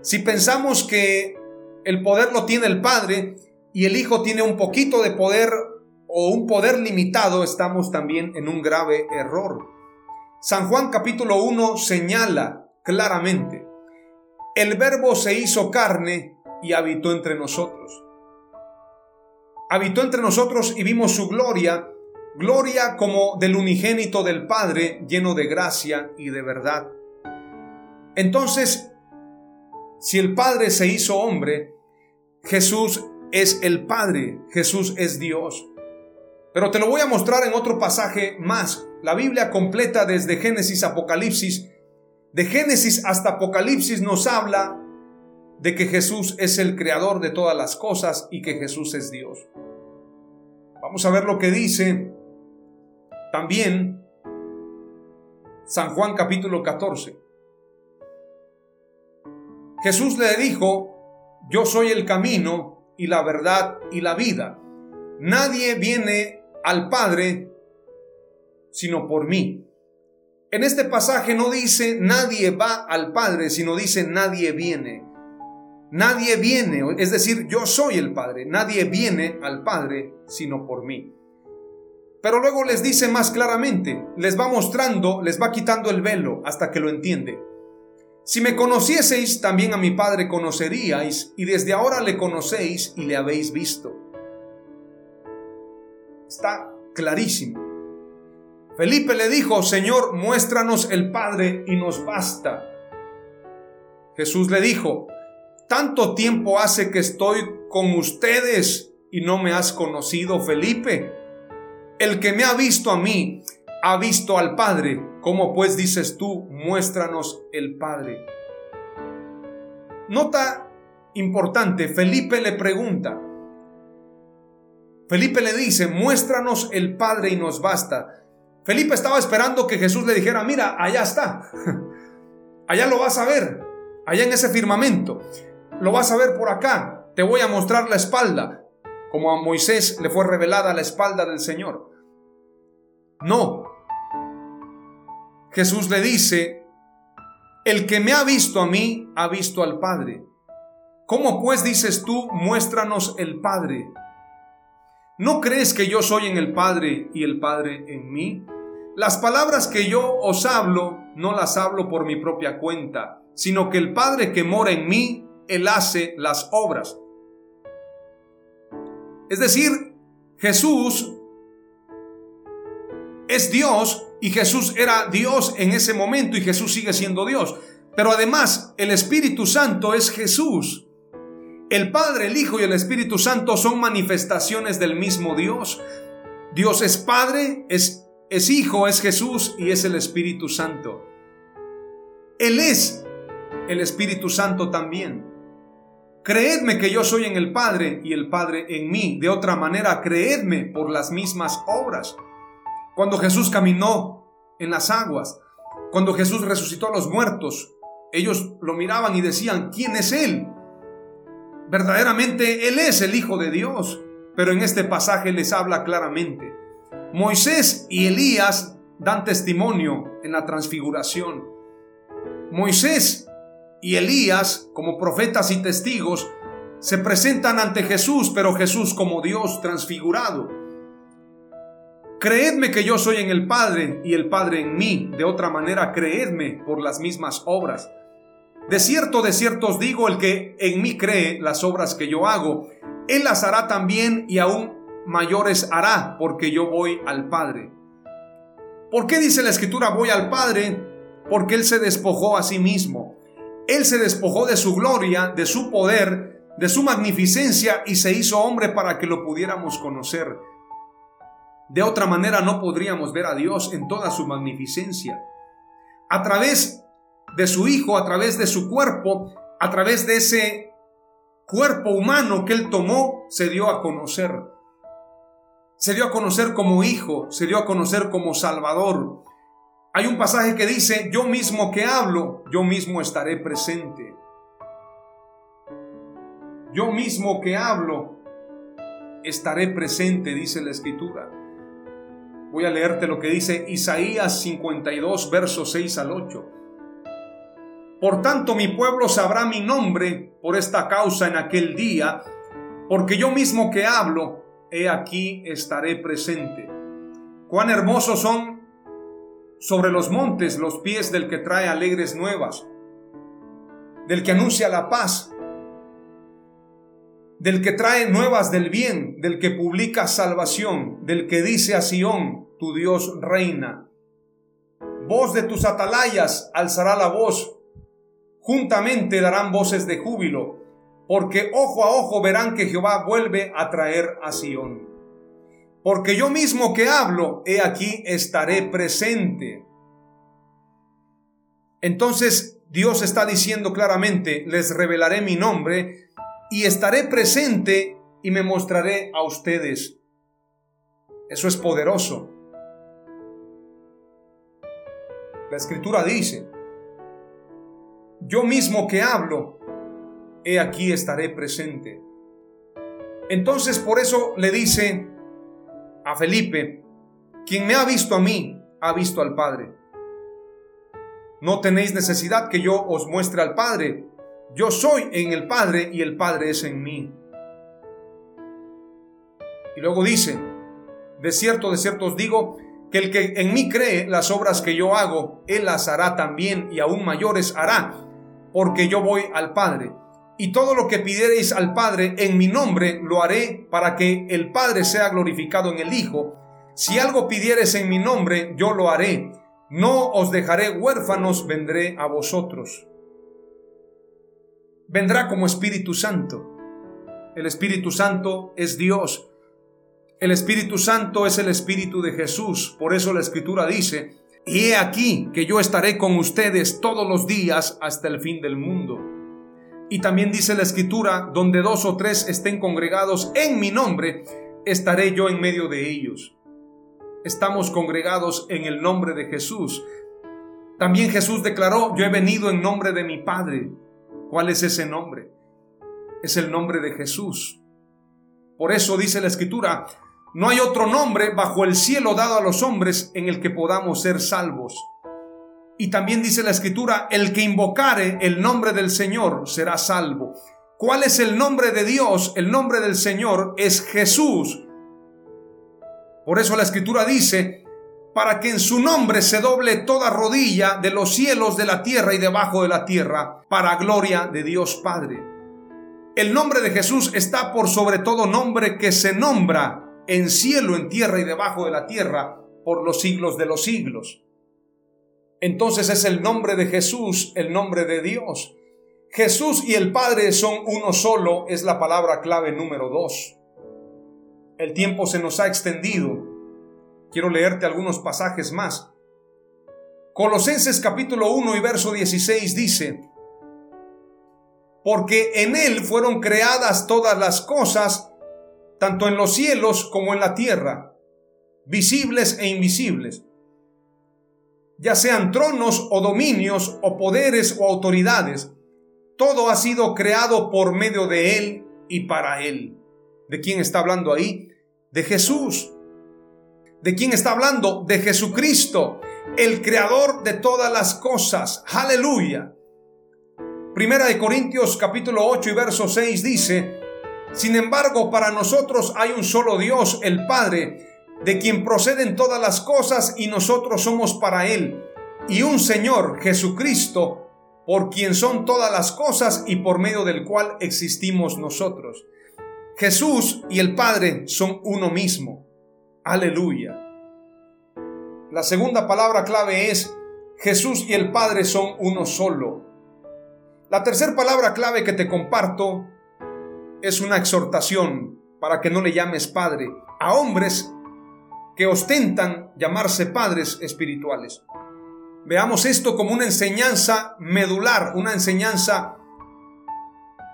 Si pensamos que el poder lo tiene el Padre y el Hijo tiene un poquito de poder o un poder limitado, estamos también en un grave error. San Juan capítulo 1 señala claramente, el verbo se hizo carne y habitó entre nosotros habitó entre nosotros y vimos su gloria, gloria como del unigénito del Padre, lleno de gracia y de verdad. Entonces, si el Padre se hizo hombre, Jesús es el Padre, Jesús es Dios. Pero te lo voy a mostrar en otro pasaje más. La Biblia completa desde Génesis a Apocalipsis, de Génesis hasta Apocalipsis nos habla de que Jesús es el creador de todas las cosas y que Jesús es Dios. Vamos a ver lo que dice también San Juan capítulo 14. Jesús le dijo, yo soy el camino y la verdad y la vida. Nadie viene al Padre sino por mí. En este pasaje no dice nadie va al Padre, sino dice nadie viene. Nadie viene, es decir, yo soy el Padre, nadie viene al Padre sino por mí. Pero luego les dice más claramente, les va mostrando, les va quitando el velo hasta que lo entiende. Si me conocieseis, también a mi Padre conoceríais, y desde ahora le conocéis y le habéis visto. Está clarísimo. Felipe le dijo, Señor, muéstranos el Padre y nos basta. Jesús le dijo, tanto tiempo hace que estoy con ustedes y no me has conocido, Felipe. El que me ha visto a mí, ha visto al Padre. ¿Cómo pues dices tú, muéstranos el Padre? Nota importante, Felipe le pregunta. Felipe le dice, muéstranos el Padre y nos basta. Felipe estaba esperando que Jesús le dijera, mira, allá está. Allá lo vas a ver, allá en ese firmamento lo vas a ver por acá, te voy a mostrar la espalda, como a Moisés le fue revelada la espalda del Señor. No. Jesús le dice, el que me ha visto a mí, ha visto al Padre. ¿Cómo pues dices tú, muéstranos el Padre? ¿No crees que yo soy en el Padre y el Padre en mí? Las palabras que yo os hablo, no las hablo por mi propia cuenta, sino que el Padre que mora en mí, él hace las obras. Es decir, Jesús es Dios y Jesús era Dios en ese momento y Jesús sigue siendo Dios. Pero además el Espíritu Santo es Jesús. El Padre, el Hijo y el Espíritu Santo son manifestaciones del mismo Dios. Dios es Padre, es, es Hijo, es Jesús y es el Espíritu Santo. Él es el Espíritu Santo también. Creedme que yo soy en el Padre y el Padre en mí. De otra manera, creedme por las mismas obras. Cuando Jesús caminó en las aguas, cuando Jesús resucitó a los muertos, ellos lo miraban y decían, ¿quién es Él? Verdaderamente Él es el Hijo de Dios. Pero en este pasaje les habla claramente. Moisés y Elías dan testimonio en la transfiguración. Moisés y Elías, como profetas y testigos, se presentan ante Jesús, pero Jesús como Dios transfigurado. Creedme que yo soy en el Padre y el Padre en mí. De otra manera, creedme por las mismas obras. De cierto, de cierto os digo, el que en mí cree las obras que yo hago, él las hará también y aún mayores hará, porque yo voy al Padre. ¿Por qué dice la Escritura voy al Padre? Porque Él se despojó a sí mismo él se despojó de su gloria, de su poder, de su magnificencia y se hizo hombre para que lo pudiéramos conocer. De otra manera no podríamos ver a Dios en toda su magnificencia. A través de su Hijo, a través de su cuerpo, a través de ese cuerpo humano que Él tomó, se dio a conocer. Se dio a conocer como Hijo, se dio a conocer como Salvador, hay un pasaje que dice, yo mismo que hablo, yo mismo estaré presente. Yo mismo que hablo, estaré presente, dice la escritura. Voy a leerte lo que dice Isaías 52, versos 6 al 8. Por tanto mi pueblo sabrá mi nombre por esta causa en aquel día, porque yo mismo que hablo, he aquí estaré presente. Cuán hermosos son sobre los montes los pies del que trae alegres nuevas, del que anuncia la paz, del que trae nuevas del bien, del que publica salvación, del que dice a Sión, tu Dios reina. Voz de tus atalayas alzará la voz, juntamente darán voces de júbilo, porque ojo a ojo verán que Jehová vuelve a traer a Sión porque yo mismo que hablo, he aquí estaré presente. Entonces Dios está diciendo claramente, les revelaré mi nombre y estaré presente y me mostraré a ustedes. Eso es poderoso. La escritura dice, yo mismo que hablo, he aquí estaré presente. Entonces por eso le dice, a Felipe, quien me ha visto a mí, ha visto al Padre. No tenéis necesidad que yo os muestre al Padre. Yo soy en el Padre y el Padre es en mí. Y luego dice, de cierto, de cierto os digo, que el que en mí cree las obras que yo hago, él las hará también y aún mayores hará, porque yo voy al Padre. Y todo lo que pidiereis al Padre en mi nombre lo haré para que el Padre sea glorificado en el Hijo. Si algo pidieres en mi nombre, yo lo haré. No os dejaré huérfanos, vendré a vosotros. Vendrá como Espíritu Santo. El Espíritu Santo es Dios el Espíritu Santo es el Espíritu de Jesús. Por eso la Escritura dice, y he aquí que yo estaré con ustedes todos los días hasta el fin del mundo. Y también dice la Escritura, donde dos o tres estén congregados en mi nombre, estaré yo en medio de ellos. Estamos congregados en el nombre de Jesús. También Jesús declaró, yo he venido en nombre de mi Padre. ¿Cuál es ese nombre? Es el nombre de Jesús. Por eso dice la Escritura, no hay otro nombre bajo el cielo dado a los hombres en el que podamos ser salvos. Y también dice la escritura, el que invocare el nombre del Señor será salvo. ¿Cuál es el nombre de Dios? El nombre del Señor es Jesús. Por eso la escritura dice, para que en su nombre se doble toda rodilla de los cielos, de la tierra y debajo de la tierra, para gloria de Dios Padre. El nombre de Jesús está por sobre todo nombre que se nombra en cielo, en tierra y debajo de la tierra por los siglos de los siglos. Entonces es el nombre de Jesús, el nombre de Dios. Jesús y el Padre son uno solo, es la palabra clave número dos. El tiempo se nos ha extendido. Quiero leerte algunos pasajes más. Colosenses capítulo 1 y verso 16 dice, porque en Él fueron creadas todas las cosas, tanto en los cielos como en la tierra, visibles e invisibles, ya sean tronos o dominios o poderes o autoridades, todo ha sido creado por medio de Él y para Él. ¿De quién está hablando ahí? De Jesús. ¿De quién está hablando? De Jesucristo, el creador de todas las cosas. Aleluya. Primera de Corintios capítulo 8 y verso 6 dice, sin embargo, para nosotros hay un solo Dios, el Padre, de quien proceden todas las cosas y nosotros somos para Él, y un Señor, Jesucristo, por quien son todas las cosas y por medio del cual existimos nosotros. Jesús y el Padre son uno mismo. Aleluya. La segunda palabra clave es Jesús y el Padre son uno solo. La tercera palabra clave que te comparto es una exhortación para que no le llames padre a hombres que ostentan llamarse padres espirituales. Veamos esto como una enseñanza medular, una enseñanza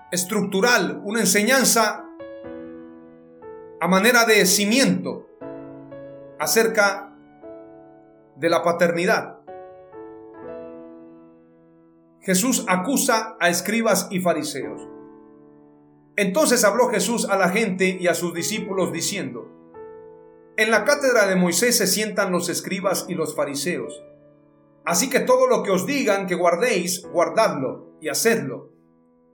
estructural, una enseñanza a manera de cimiento acerca de la paternidad. Jesús acusa a escribas y fariseos. Entonces habló Jesús a la gente y a sus discípulos diciendo, En la cátedra de Moisés se sientan los escribas y los fariseos. Así que todo lo que os digan que guardéis, guardadlo y hacedlo.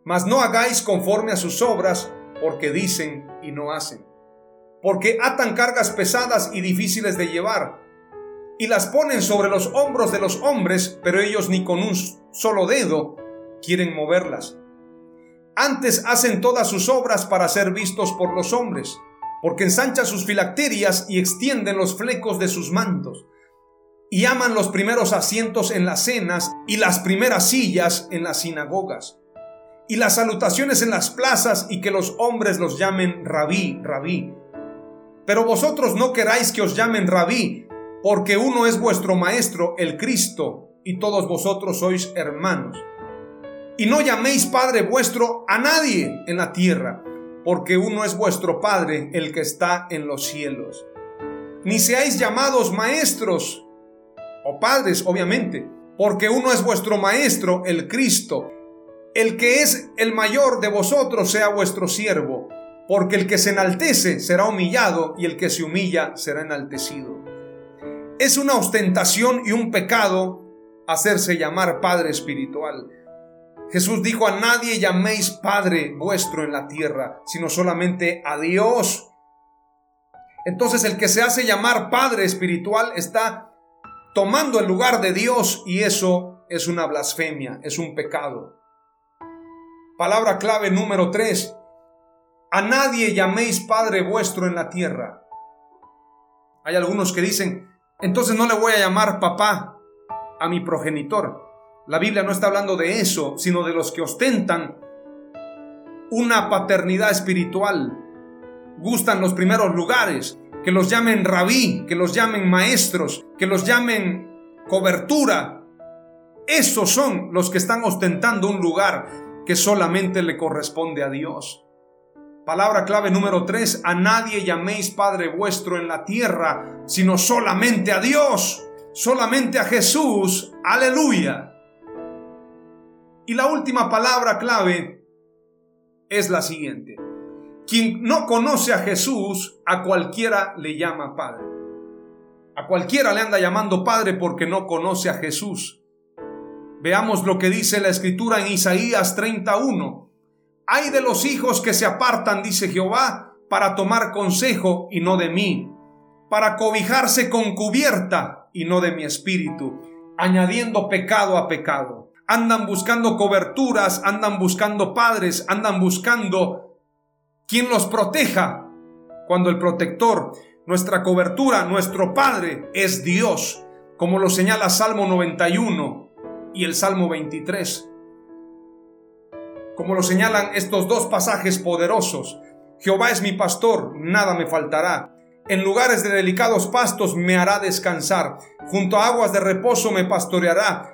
Mas no hagáis conforme a sus obras, porque dicen y no hacen. Porque atan cargas pesadas y difíciles de llevar, y las ponen sobre los hombros de los hombres, pero ellos ni con un solo dedo quieren moverlas. Antes hacen todas sus obras para ser vistos por los hombres, porque ensanchan sus filacterias y extienden los flecos de sus mantos, y aman los primeros asientos en las cenas y las primeras sillas en las sinagogas, y las salutaciones en las plazas y que los hombres los llamen rabí, rabí. Pero vosotros no queráis que os llamen rabí, porque uno es vuestro maestro, el Cristo, y todos vosotros sois hermanos. Y no llaméis Padre vuestro a nadie en la tierra, porque uno es vuestro Padre, el que está en los cielos. Ni seáis llamados maestros o padres, obviamente, porque uno es vuestro Maestro, el Cristo. El que es el mayor de vosotros sea vuestro siervo, porque el que se enaltece será humillado y el que se humilla será enaltecido. Es una ostentación y un pecado hacerse llamar Padre espiritual. Jesús dijo a nadie llaméis Padre vuestro en la tierra, sino solamente a Dios. Entonces el que se hace llamar Padre espiritual está tomando el lugar de Dios y eso es una blasfemia, es un pecado. Palabra clave número 3. A nadie llaméis Padre vuestro en la tierra. Hay algunos que dicen, entonces no le voy a llamar papá a mi progenitor. La Biblia no está hablando de eso, sino de los que ostentan una paternidad espiritual. Gustan los primeros lugares, que los llamen rabí, que los llamen maestros, que los llamen cobertura. Esos son los que están ostentando un lugar que solamente le corresponde a Dios. Palabra clave número 3, a nadie llaméis Padre vuestro en la tierra, sino solamente a Dios, solamente a Jesús. Aleluya. Y la última palabra clave es la siguiente. Quien no conoce a Jesús, a cualquiera le llama Padre. A cualquiera le anda llamando Padre porque no conoce a Jesús. Veamos lo que dice la escritura en Isaías 31. Hay de los hijos que se apartan, dice Jehová, para tomar consejo y no de mí, para cobijarse con cubierta y no de mi espíritu, añadiendo pecado a pecado andan buscando coberturas, andan buscando padres, andan buscando quien los proteja, cuando el protector, nuestra cobertura, nuestro Padre es Dios, como lo señala Salmo 91 y el Salmo 23. Como lo señalan estos dos pasajes poderosos, Jehová es mi pastor, nada me faltará. En lugares de delicados pastos me hará descansar, junto a aguas de reposo me pastoreará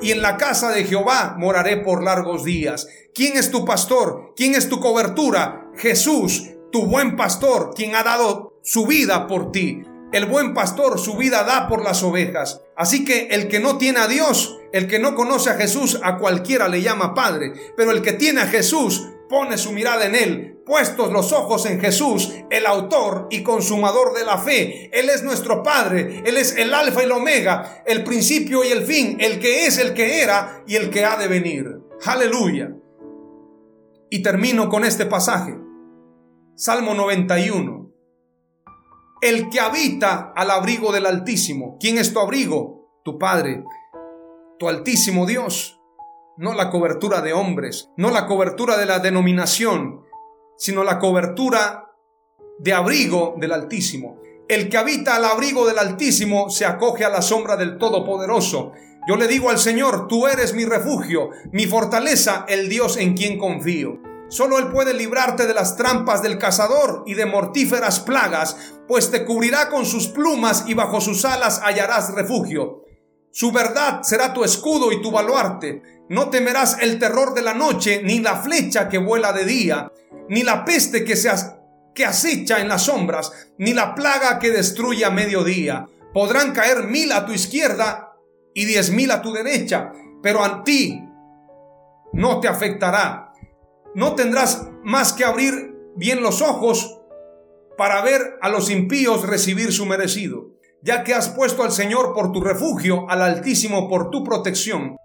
y en la casa de Jehová moraré por largos días. ¿Quién es tu pastor? ¿Quién es tu cobertura? Jesús, tu buen pastor, quien ha dado su vida por ti. El buen pastor su vida da por las ovejas. Así que el que no tiene a Dios, el que no conoce a Jesús, a cualquiera le llama Padre. Pero el que tiene a Jesús, pone su mirada en Él, puestos los ojos en Jesús, el autor y consumador de la fe. Él es nuestro Padre, Él es el alfa y el omega, el principio y el fin, el que es, el que era y el que ha de venir. Aleluya. Y termino con este pasaje. Salmo 91. El que habita al abrigo del Altísimo. ¿Quién es tu abrigo? Tu Padre, tu Altísimo Dios no la cobertura de hombres, no la cobertura de la denominación, sino la cobertura de abrigo del Altísimo. El que habita al abrigo del Altísimo se acoge a la sombra del Todopoderoso. Yo le digo al Señor, tú eres mi refugio, mi fortaleza, el Dios en quien confío. Solo Él puede librarte de las trampas del cazador y de mortíferas plagas, pues te cubrirá con sus plumas y bajo sus alas hallarás refugio. Su verdad será tu escudo y tu baluarte. No temerás el terror de la noche, ni la flecha que vuela de día, ni la peste que, se que acecha en las sombras, ni la plaga que destruye a mediodía. Podrán caer mil a tu izquierda y diez mil a tu derecha, pero a ti no te afectará. No tendrás más que abrir bien los ojos para ver a los impíos recibir su merecido ya que has puesto al Señor por tu refugio, al Altísimo por tu protección.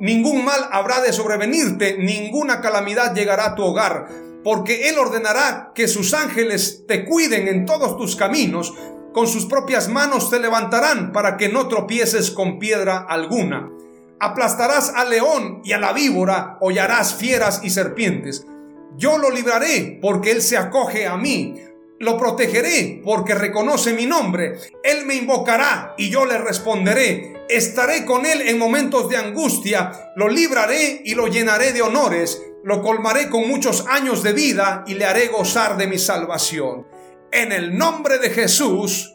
Ningún mal habrá de sobrevenirte, ninguna calamidad llegará a tu hogar, porque Él ordenará que sus ángeles te cuiden en todos tus caminos, con sus propias manos te levantarán para que no tropieces con piedra alguna. Aplastarás al león y a la víbora, hollarás fieras y serpientes. Yo lo libraré porque Él se acoge a mí lo protegeré porque reconoce mi nombre. Él me invocará y yo le responderé. Estaré con él en momentos de angustia. Lo libraré y lo llenaré de honores. Lo colmaré con muchos años de vida y le haré gozar de mi salvación. En el nombre de Jesús.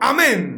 Amén.